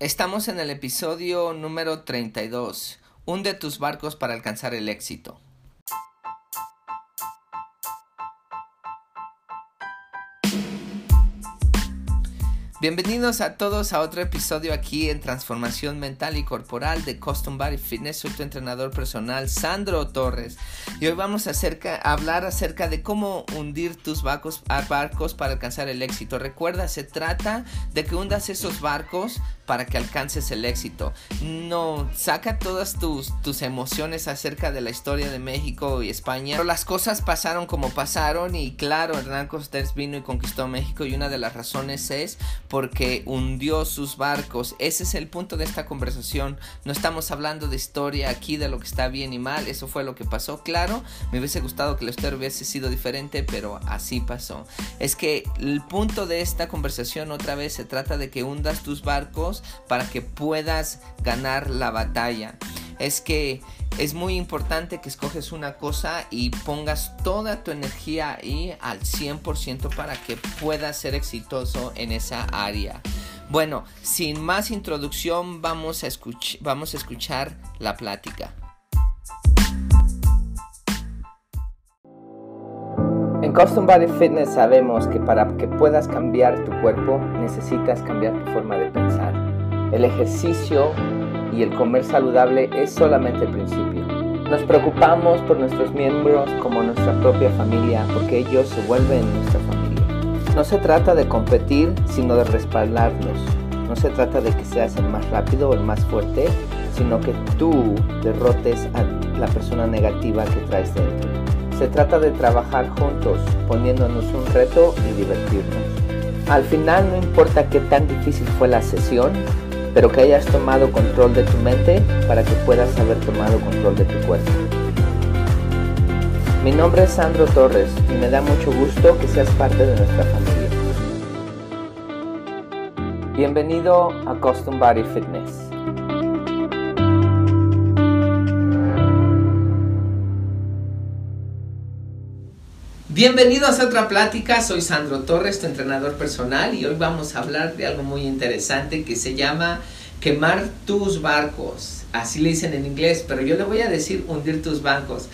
Estamos en el episodio número 32. Hunde tus barcos para alcanzar el éxito. Bienvenidos a todos a otro episodio aquí en Transformación Mental y Corporal de Custom Body Fitness. Soy tu entrenador personal, Sandro Torres. Y hoy vamos a, hablar acerca de cómo hundir tus barcos, barcos para alcanzar el éxito. Recuerda, se trata de que hundas esos barcos para que alcances el éxito. No, saca todas tus, tus emociones acerca de la historia de México y España. Pero las cosas pasaron como pasaron y claro, Hernán Cortés vino y conquistó México y una de las razones es porque hundió sus barcos. Ese es el punto de esta conversación. No estamos hablando de historia aquí, de lo que está bien y mal. Eso fue lo que pasó. Claro, me hubiese gustado que la historia hubiese sido diferente, pero así pasó. Es que el punto de esta conversación otra vez se trata de que hundas tus barcos para que puedas ganar la batalla. Es que es muy importante que escoges una cosa y pongas toda tu energía ahí al 100% para que puedas ser exitoso en esa área. Bueno, sin más introducción, vamos a, vamos a escuchar la plática. En Custom Body Fitness sabemos que para que puedas cambiar tu cuerpo necesitas cambiar tu forma de pensar. El ejercicio y el comer saludable es solamente el principio. Nos preocupamos por nuestros miembros como nuestra propia familia porque ellos se vuelven nuestra familia. No se trata de competir, sino de respaldarlos. No se trata de que seas el más rápido o el más fuerte, sino que tú derrotes a la persona negativa que traes dentro. Se trata de trabajar juntos, poniéndonos un reto y divertirnos. Al final no importa qué tan difícil fue la sesión, pero que hayas tomado control de tu mente para que puedas haber tomado control de tu cuerpo. Mi nombre es Sandro Torres y me da mucho gusto que seas parte de nuestra familia. Bienvenido a Custom Body Fitness. Bienvenidos a otra plática, soy Sandro Torres, tu entrenador personal y hoy vamos a hablar de algo muy interesante que se llama quemar tus barcos. Así le dicen en inglés, pero yo le voy a decir hundir tus barcos.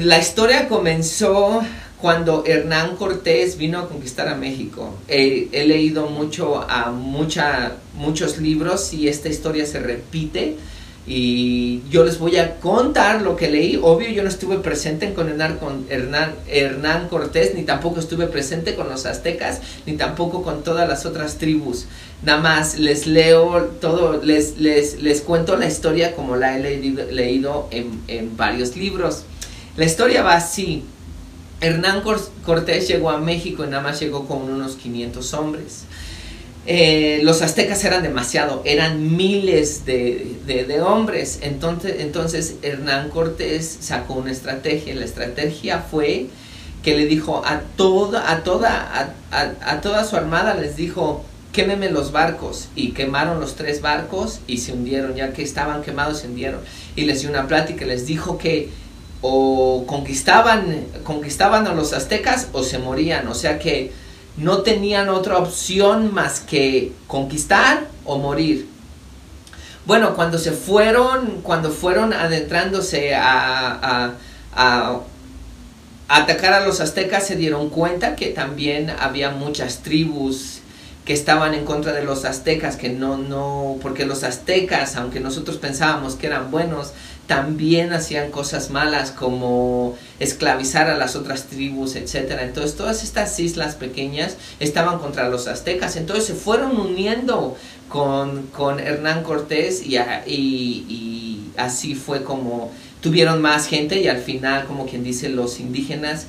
La historia comenzó cuando Hernán Cortés vino a conquistar a México. he leído mucho a mucha, muchos libros y esta historia se repite y yo les voy a contar lo que leí. Obvio, yo no estuve presente con Hernán, Hernán Cortés, ni tampoco estuve presente con los aztecas, ni tampoco con todas las otras tribus. Nada más les leo todo, les, les, les cuento la historia como la he leído, leído en, en varios libros. La historia va así. Hernán Cortés llegó a México y nada más llegó con unos 500 hombres. Eh, los aztecas eran demasiado, eran miles de, hombres. Entonces, entonces Hernán Cortés sacó una estrategia. La estrategia fue que le dijo a toda, a toda, a, toda su armada, les dijo, quémeme los barcos. Y quemaron los tres barcos y se hundieron. Ya que estaban quemados, se hundieron. Y les dio una plática, les dijo que o conquistaban, conquistaban a los aztecas o se morían. O sea que no tenían otra opción más que conquistar o morir. Bueno, cuando se fueron, cuando fueron adentrándose a, atacar a los aztecas, se dieron cuenta que también había muchas tribus que estaban en contra de los aztecas, que no, no, porque los aztecas, aunque nosotros pensábamos que eran buenos, también hacían cosas malas como esclavizar a las otras tribus, etc. Entonces todas estas islas pequeñas estaban contra los aztecas, entonces se fueron uniendo con, con Hernán Cortés y, y así fue como tuvieron más gente y al final, como quien dice, los indígenas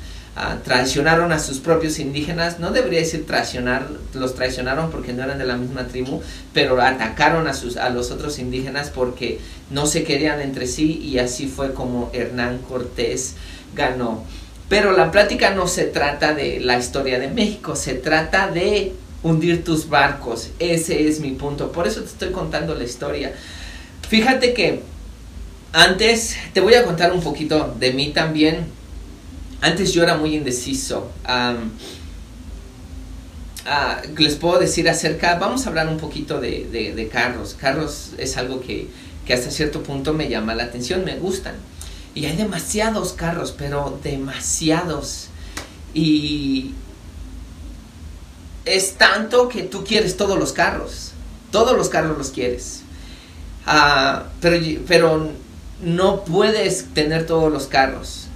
traicionaron a sus propios indígenas, no debería decir traicionar, los traicionaron porque no eran de la misma tribu, pero atacaron a, sus, a los otros indígenas porque no se querían entre sí y así fue como Hernán Cortés ganó. Pero la plática no se trata de la historia de México, se trata de hundir tus barcos, ese es mi punto, por eso te estoy contando la historia. Fíjate que antes te voy a contar un poquito de mí también antes yo era muy indeciso. ah, les puedo decir acerca, vamos a hablar un poquito de, carros. Carros es algo que, que hasta cierto punto me llama la atención, me gustan. Y hay demasiados carros, pero demasiados. Y es tanto que tú quieres todos los carros. Todos los carros los quieres. Ah, pero, pero no puedes tener todos los carros.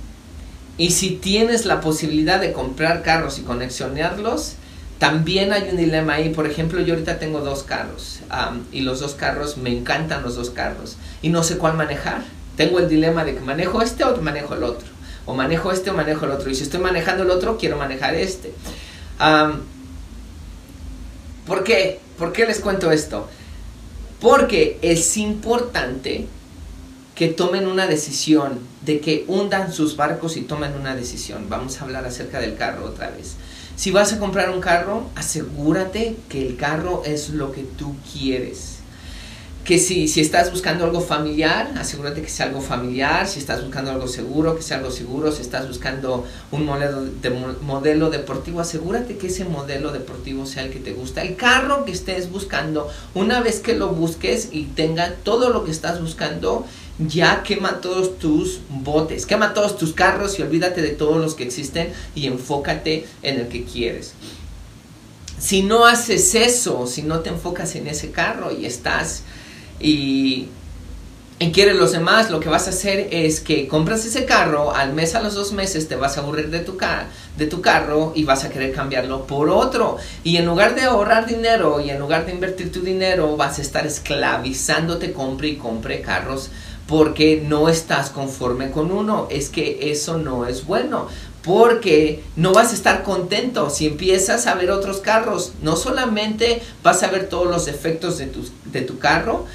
Y si tienes la posibilidad de comprar carros y conexionarlos, también hay un dilema ahí. Por ejemplo, yo ahorita tengo dos carros y los dos carros, me encantan los dos carros y no sé cuál manejar. Tengo el dilema de que manejo este o manejo el otro. O manejo este o manejo el otro. Y si estoy manejando el otro, quiero manejar este. ¿Por qué? ¿Por qué les cuento esto? Porque es importante que tomen una decisión, de que hundan sus barcos y tomen una decisión. Vamos a hablar acerca del carro otra vez. Si vas a comprar un carro, asegúrate que el carro es lo que tú quieres que si, si estás buscando algo familiar, asegúrate que sea algo familiar, si estás buscando algo seguro, que sea algo seguro, si estás buscando un modelo, de, modelo deportivo, asegúrate que ese modelo deportivo sea el que te gusta. El carro que estés buscando, una vez que lo busques y tenga todo lo que estás buscando, ya quema todos tus botes, quema todos tus carros y olvídate de todos los que existen y enfócate en el que quieres. Si no haces eso, si no te enfocas en ese carro y estás y, en quieres los demás, lo que vas a hacer es que compras ese carro, al mes a los dos meses te vas a aburrir de tu, de tu carro y vas a querer cambiarlo por otro. Y en lugar de ahorrar dinero y en lugar de invertir tu dinero, vas a estar esclavizándote, compre y compre carros porque no estás conforme con uno. Es que eso no es bueno. Porque no vas a estar contento si empiezas a ver otros carros. No solamente vas a ver todos los defectos de tu, de tu carro,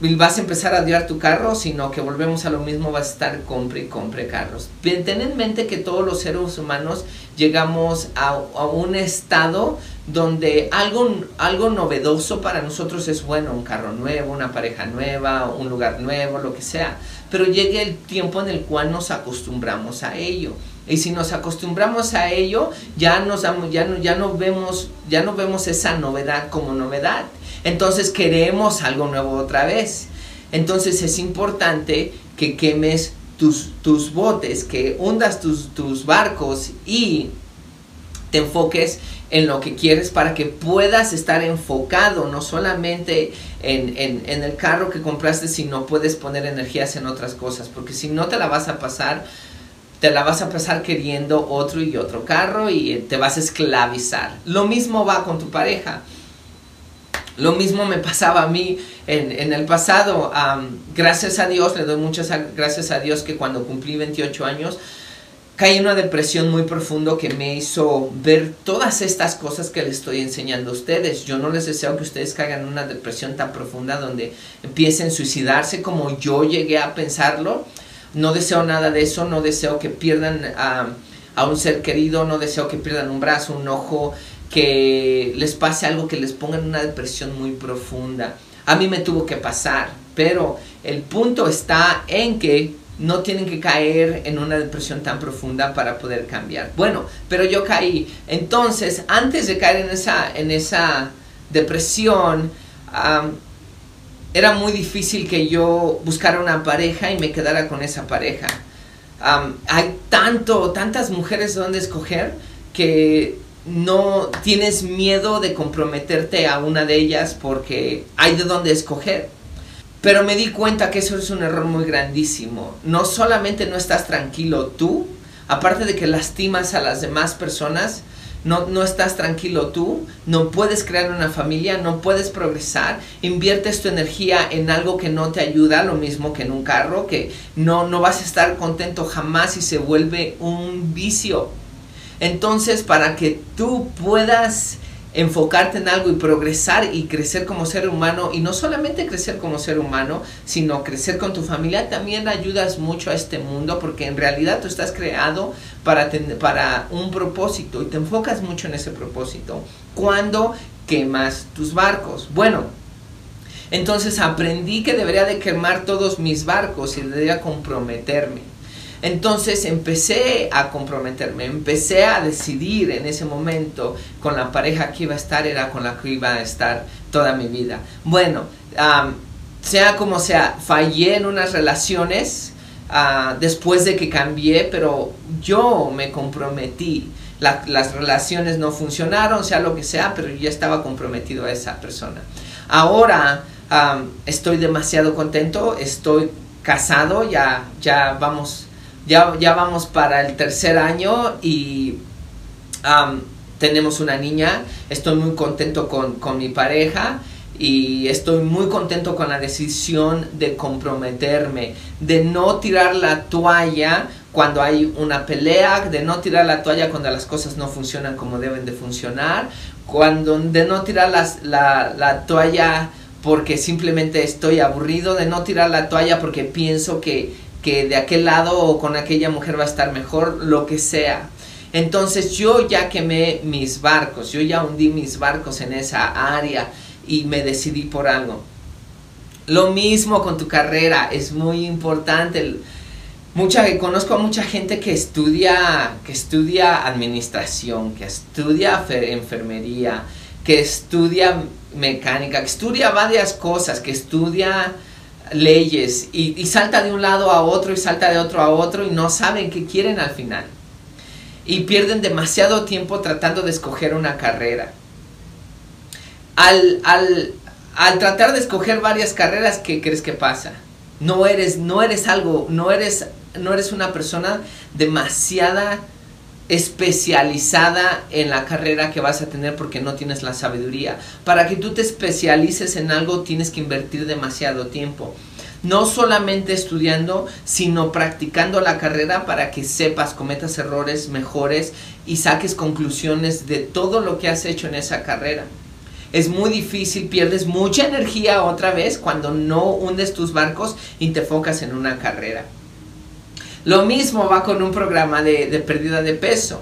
vas a empezar a odiar tu carro, sino que volvemos a lo mismo, vas a estar compre y compre carros. Ten en mente que todos los seres humanos llegamos a, un estado donde algo, algo novedoso para nosotros es bueno, un carro nuevo, una pareja nueva, un lugar nuevo, lo que sea. Pero llega el tiempo en el cual nos acostumbramos a ello. Y si nos acostumbramos a ello, ya, nos ya, ya, no vemos, ya no vemos esa novedad como novedad entonces queremos algo nuevo otra vez. Entonces es importante que quemes tus, tus botes, que hundas tus, tus barcos y te enfoques en lo que quieres para que puedas estar enfocado no solamente en, en, en, el carro que compraste, sino puedes poner energías en otras cosas, porque si no te la vas a pasar, te la vas a pasar queriendo otro y otro carro y te vas a esclavizar. Lo mismo va con tu pareja. Lo mismo me pasaba a mí en, el pasado. gracias a Dios, le doy muchas gracias a Dios que cuando cumplí 28 años, caí en una depresión muy profundo que me hizo ver todas estas cosas que les estoy enseñando a ustedes. Yo no les deseo que ustedes caigan en una depresión tan profunda donde empiecen a suicidarse como yo llegué a pensarlo. No deseo nada de eso, no deseo que pierdan a un ser querido, no deseo que pierdan un brazo, un ojo, que les pase algo que les ponga en una depresión muy profunda. A mí me tuvo que pasar, pero el punto está en que no tienen que caer en una depresión tan profunda para poder cambiar. Bueno, pero yo caí. Entonces, antes de caer en esa, en esa depresión, era muy difícil que yo buscara una pareja y me quedara con esa pareja. hay tanto, tantas mujeres donde escoger que no tienes miedo de comprometerte a una de ellas porque hay de dónde escoger. Pero me di cuenta que eso es un error muy grandísimo. No solamente no estás tranquilo tú, aparte de que lastimas a las demás personas, no, no estás tranquilo tú, no puedes crear una familia, no puedes progresar, inviertes tu energía en algo que no te ayuda, lo mismo que en un carro, que no, no vas a estar contento jamás y se vuelve un vicio. Entonces, para que tú puedas enfocarte en algo y progresar y crecer como ser humano, y no solamente crecer como ser humano, sino crecer con tu familia, también ayudas mucho a este mundo porque en realidad tú estás creado para, para un propósito y te enfocas mucho en ese propósito cuando quemas tus barcos. Bueno, entonces aprendí que debería de quemar todos mis barcos y debería comprometerme. Entonces empecé a comprometerme, empecé a decidir en ese momento con la pareja que iba a estar, era con la que iba a estar toda mi vida. Bueno, sea como sea, fallé en unas relaciones ah, después de que cambié, pero yo me comprometí. las relaciones no funcionaron, sea lo que sea, pero yo estaba comprometido a esa persona. Ahora estoy demasiado contento, estoy casado, ya, ya vamos, ya, ya vamos para el tercer año y tenemos una niña, estoy muy contento con, con mi pareja y estoy muy contento con la decisión de comprometerme, de no tirar la toalla cuando hay una pelea, de no tirar la toalla cuando las cosas no funcionan como deben de funcionar, cuando de no tirar la, la toalla porque simplemente estoy aburrido, de no tirar la toalla porque pienso que, que de aquel lado o con aquella mujer va a estar mejor, lo que sea. Entonces yo ya quemé mis barcos, yo ya hundí mis barcos en esa área y me decidí por algo. Lo mismo con tu carrera, es muy importante. Mucha, conozco a mucha gente que estudia, que estudia administración, que estudia enfermería, que estudia mecánica, que estudia varias cosas, que estudia leyes y, salta de un lado a otro y salta de otro a otro y no saben qué quieren al final. Y pierden demasiado tiempo tratando de escoger una carrera al, al, al tratar de escoger varias carreras, ¿qué crees que pasa? No eres, no eres algo, no eres, no eres una persona demasiada especializada en la carrera que vas a tener porque no tienes la sabiduría. Para que tú te especialices en algo tienes que invertir demasiado tiempo. No solamente estudiando, sino practicando la carrera para que sepas, cometas errores mejores y saques conclusiones de todo lo que has hecho en esa carrera es muy difícil, pierdes mucha energía otra vez cuando no hundes tus barcos y te enfocas en una carrera. Lo mismo va con un programa de, pérdida de peso.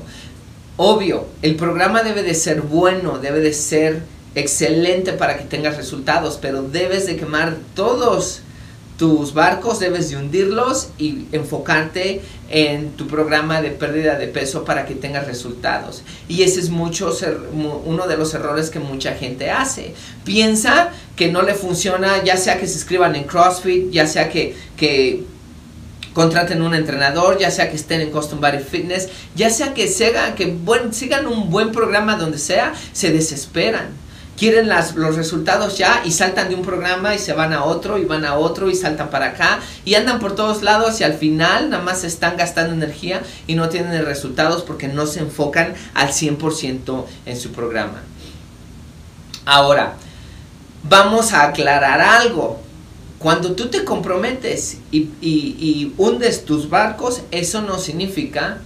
Obvio, el programa debe de ser bueno, debe de ser excelente para que tengas resultados, pero debes de quemar todos tus barcos, debes de hundirlos y enfocarte en tu programa de pérdida de peso para que tengas resultados. Y ese es mucho, uno de los errores que mucha gente hace. Piensa que no le funciona, ya sea que se inscriban en CrossFit, ya sea que contraten un entrenador, ya sea que estén en Custom Body Fitness, ya sea que, sigan, que sigan un buen programa donde sea, se desesperan quieren las, los resultados ya y saltan de un programa y se van a otro y van a otro y saltan para acá y andan por todos lados y al final nada más están gastando energía y no tienen resultados porque no se enfocan al 100% en su programa. Ahora, vamos a aclarar algo. Cuando tú te comprometes y, hundes tus barcos, eso no significa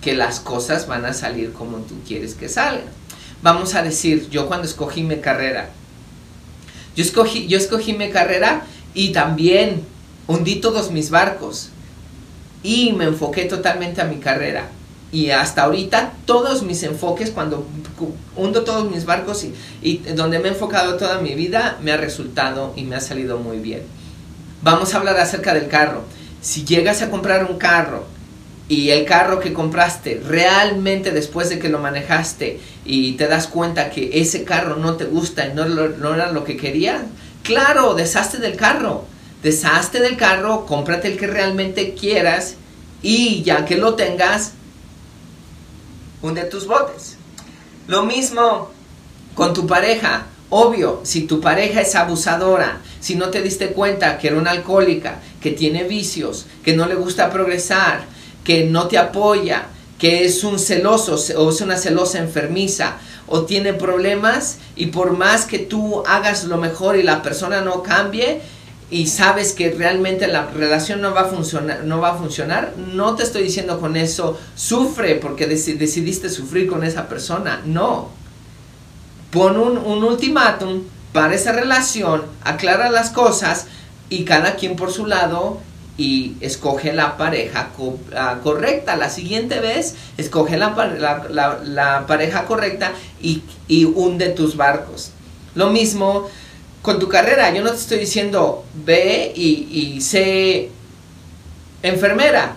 que las cosas van a salir como tú quieres que salgan vamos a decir, yo cuando escogí mi carrera, yo escogí, yo escogí mi carrera y también hundí todos mis barcos y me enfoqué totalmente a mi carrera. Y hasta ahorita todos mis enfoques, cuando hundo todos mis barcos y, y donde me he enfocado toda mi vida, me ha resultado y me ha salido muy bien. Vamos a hablar acerca del carro. Si llegas a comprar un carro y el carro que compraste realmente después de que lo manejaste y te das cuenta que ese carro no te gusta y no, era lo que querías, claro, deshazte del carro. Deshazte del carro, cómprate el que realmente quieras y ya que lo tengas, hunde tus botes. Lo mismo con tu pareja. Obvio, si tu pareja es abusadora, si no te diste cuenta que era una alcohólica, que tiene vicios, que no le gusta progresar, que no te apoya, que es un celoso o es una celosa enfermiza o tiene problemas y por más que tú hagas lo mejor y la persona no cambie y sabes que realmente la relación no va a funcionar, no va a funcionar, no te estoy diciendo con eso sufre porque decidiste sufrir con esa persona, no. Pon un, un ultimátum para esa relación, aclara las cosas y cada quien por su lado y escoge la pareja ah, correcta. La siguiente vez, escoge la, pareja correcta y, y, hunde tus barcos. Lo mismo con tu carrera. Yo no te estoy diciendo ve y, y sé enfermera.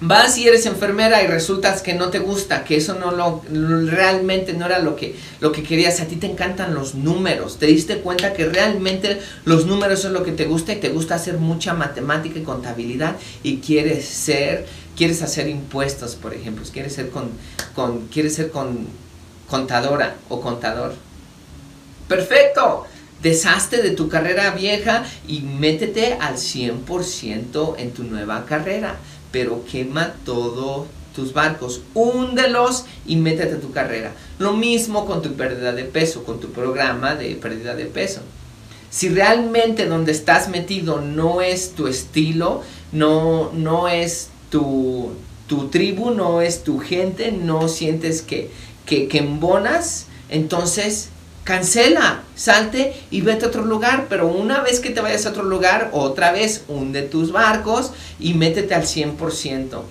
Vas y eres enfermera y resultas que no te gusta, que eso no lo realmente no era lo que lo que querías, a ti te encantan los números. Te diste cuenta que realmente los números es lo que te gusta y te gusta hacer mucha matemática y contabilidad y quieres ser quieres hacer impuestos, por ejemplo, quieres ser con, con quieres ser con contadora o contador. Perfecto. Deshazte de tu carrera vieja y métete al 100% en tu nueva carrera pero quema todos tus barcos, húndelos y métete a tu carrera. Lo mismo con tu pérdida de peso, con tu programa de pérdida de peso. Si realmente donde estás metido no es tu estilo, no, no es tu, tu tribu, no es tu gente, no sientes que, que, que embonas, entonces cancela, salte y vete a otro lugar, pero una vez que te vayas a otro lugar, otra vez hunde tus barcos y métete al 100%.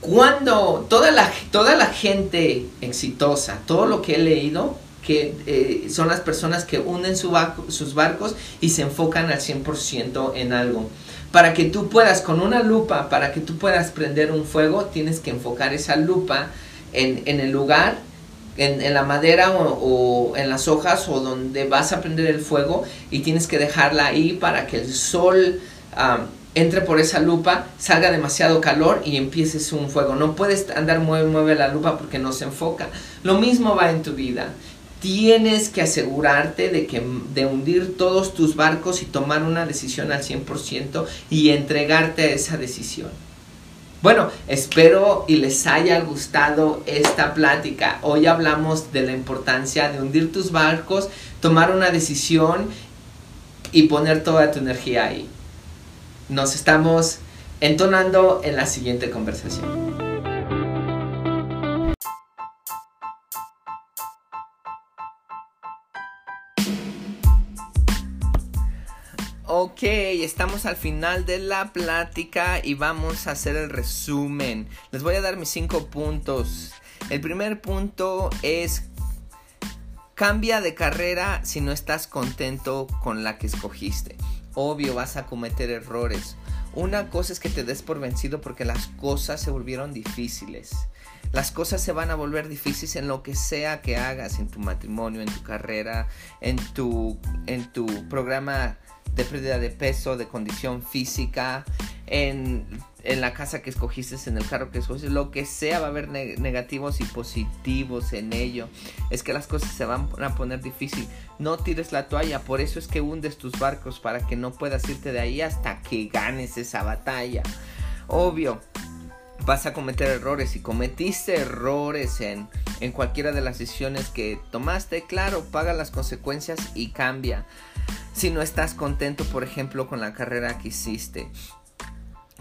Cuando toda la, toda la gente exitosa, todo lo que he leído, que eh, son las personas que hunden su sus barcos y se enfocan al 100% en algo. Para que tú puedas, con una lupa, para que tú puedas prender un fuego, tienes que enfocar esa lupa en, en el lugar en, la madera o, en las hojas o donde vas a prender el fuego y tienes que dejarla ahí para que el sol entre por esa lupa, salga demasiado calor y empieces un fuego. No puedes andar mueve, mueve la lupa porque no se enfoca. Lo mismo va en tu vida. Tienes que asegurarte de, que, de hundir todos tus barcos y tomar una decisión al 100% y entregarte a esa decisión. Bueno, espero y les haya gustado esta plática. Hoy hablamos de la importancia de hundir tus barcos, tomar una decisión y poner toda tu energía ahí. Nos estamos entonando en la siguiente conversación. Ok, estamos al final de la plática y vamos a hacer el resumen. Les voy a dar mis cinco puntos. El primer punto es cambia de carrera si no estás contento con la que escogiste. Obvio vas a cometer errores. Una cosa es que te des por vencido porque las cosas se volvieron difíciles. Las cosas se van a volver difíciles en lo que sea que hagas, en tu matrimonio, en tu carrera, en tu, en tu programa de pérdida de peso, de condición física, en, la casa que escogiste, en el carro que escogiste, lo que sea, va a haber negativos y positivos en ello. Es que las cosas se van a poner difícil. No tires la toalla, por eso es que hundes tus barcos para que no puedas irte de ahí hasta que ganes esa batalla. Obvio, vas a cometer errores. Si cometiste errores en, en cualquiera de las decisiones que tomaste, claro, paga las consecuencias y cambia si no estás contento, por ejemplo, con la carrera que hiciste,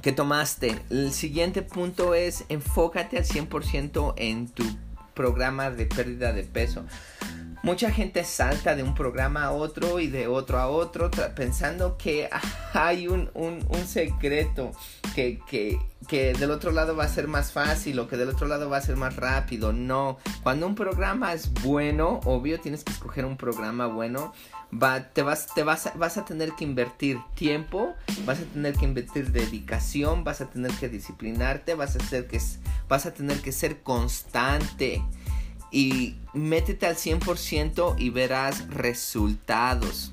que tomaste. El siguiente punto es enfócate al 100% en tu programa de pérdida de peso. Mucha gente salta de un programa a otro y de otro a otro pensando que hay un, secreto, que, que, del otro lado va a ser más fácil o que del otro lado va a ser más rápido. No, cuando un programa es bueno, obvio tienes que escoger un programa bueno te, vas, te vas, vas a tener que invertir tiempo, vas a tener que invertir dedicación, vas a tener que disciplinarte, vas a, hacer que, vas a tener que ser constante y métete al 100% y verás resultados.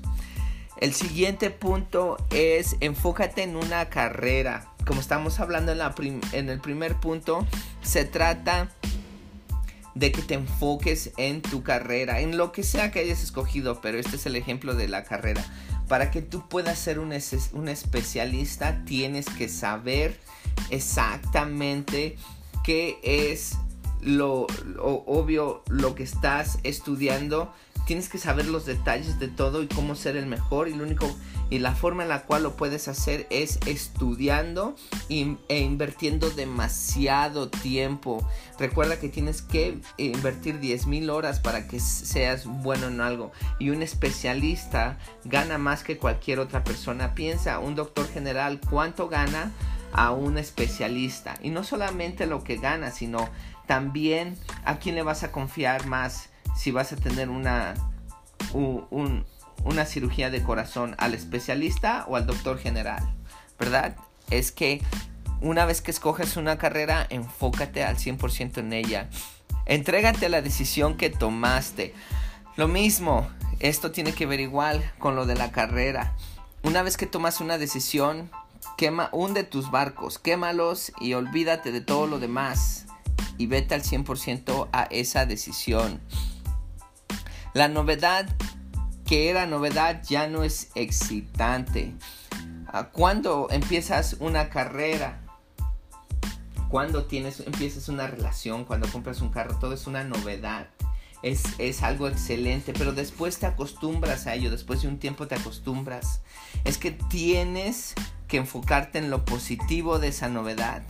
El siguiente punto es enfócate en una carrera. Como estamos hablando en, la en el primer punto, se trata de que te enfoques en tu carrera, en lo que sea que hayas escogido, pero este es el ejemplo de la carrera. Para que tú puedas ser un, un especialista, tienes que saber exactamente qué es lo, obvio, lo que estás estudiando tienes que saber los detalles de todo y cómo ser el mejor y lo único y la forma en la cual lo puedes hacer es estudiando e invirtiendo demasiado tiempo. Recuerda que tienes que invertir 10 mil horas para que seas bueno en algo y un especialista gana más que cualquier otra persona. Piensa, un doctor general, ¿cuánto gana? a un especialista y no solamente lo que gana sino también a quién le vas a confiar más si vas a tener una, una cirugía de corazón al especialista o al doctor general, ¿verdad? Es que una vez que escoges una carrera, enfócate al 100% en ella. Entrégate a la decisión que tomaste. Lo mismo, esto tiene que ver igual con lo de la carrera. Una vez que tomas una decisión, quema, hunde tus barcos, quémalos y olvídate de todo lo demás y vete al 100% a esa decisión. La novedad que era novedad ya no es excitante. Ah, cuando empiezas una carrera, cuando tienes, empiezas una relación, cuando compras un carro, todo es una novedad. Es, es, algo excelente, pero después te acostumbras a ello, después de un tiempo te acostumbras. Es que tienes que enfocarte en lo positivo de esa novedad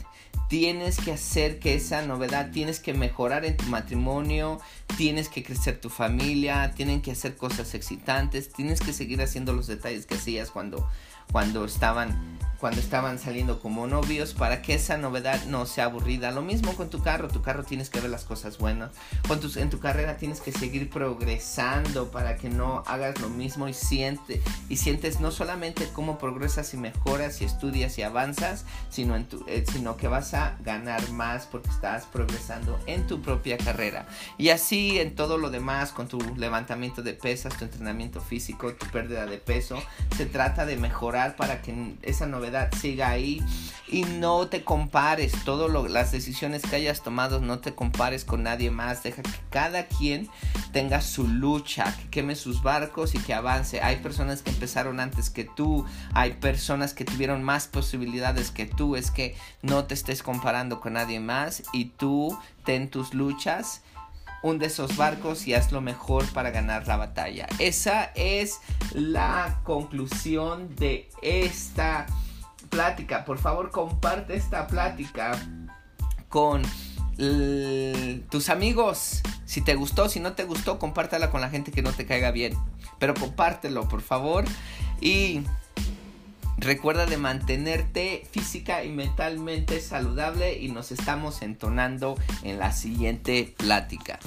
tienes que hacer que esa novedad, tienes que mejorar en tu matrimonio, tienes que crecer tu familia, tienen que hacer cosas excitantes, tienes que seguir haciendo los detalles que hacías cuando, cuando estaban cuando estaban saliendo como novios para que esa novedad no sea aburrida. Lo mismo con tu carro, tu carro tienes que ver las cosas buenas. Con tus, en tu carrera tienes que seguir progresando para que no hagas lo mismo y, siente, y sientes no solamente cómo progresas y mejoras y estudias y avanzas, sino, en tu, eh, sino que vas a ganar más porque estás progresando en tu propia carrera. Y así en todo lo demás, con tu levantamiento de pesas, tu entrenamiento físico, tu pérdida de peso, se trata de para que esa novedad siga ahí. Y no te compares todo lo, las decisiones que hayas tomado no te compares con nadie más. Deja que cada quien tenga su lucha que queme sus barcos y que avance. Hay personas que empezaron antes que tú hay personas que tuvieron más posibilidades que tú. Es que no te estés comparando con nadie más y tú ten tus luchas hunde esos barcos y haz lo mejor para ganar la batalla. Esa es la conclusión de esta plática. Por favor, comparte esta plática con tus amigos. Si te gustó, si no te gustó, compártela con la gente que no te caiga bien. Pero compártelo, por favor. Y recuerda de mantenerte física y mentalmente saludable y nos estamos entonando en la siguiente plática.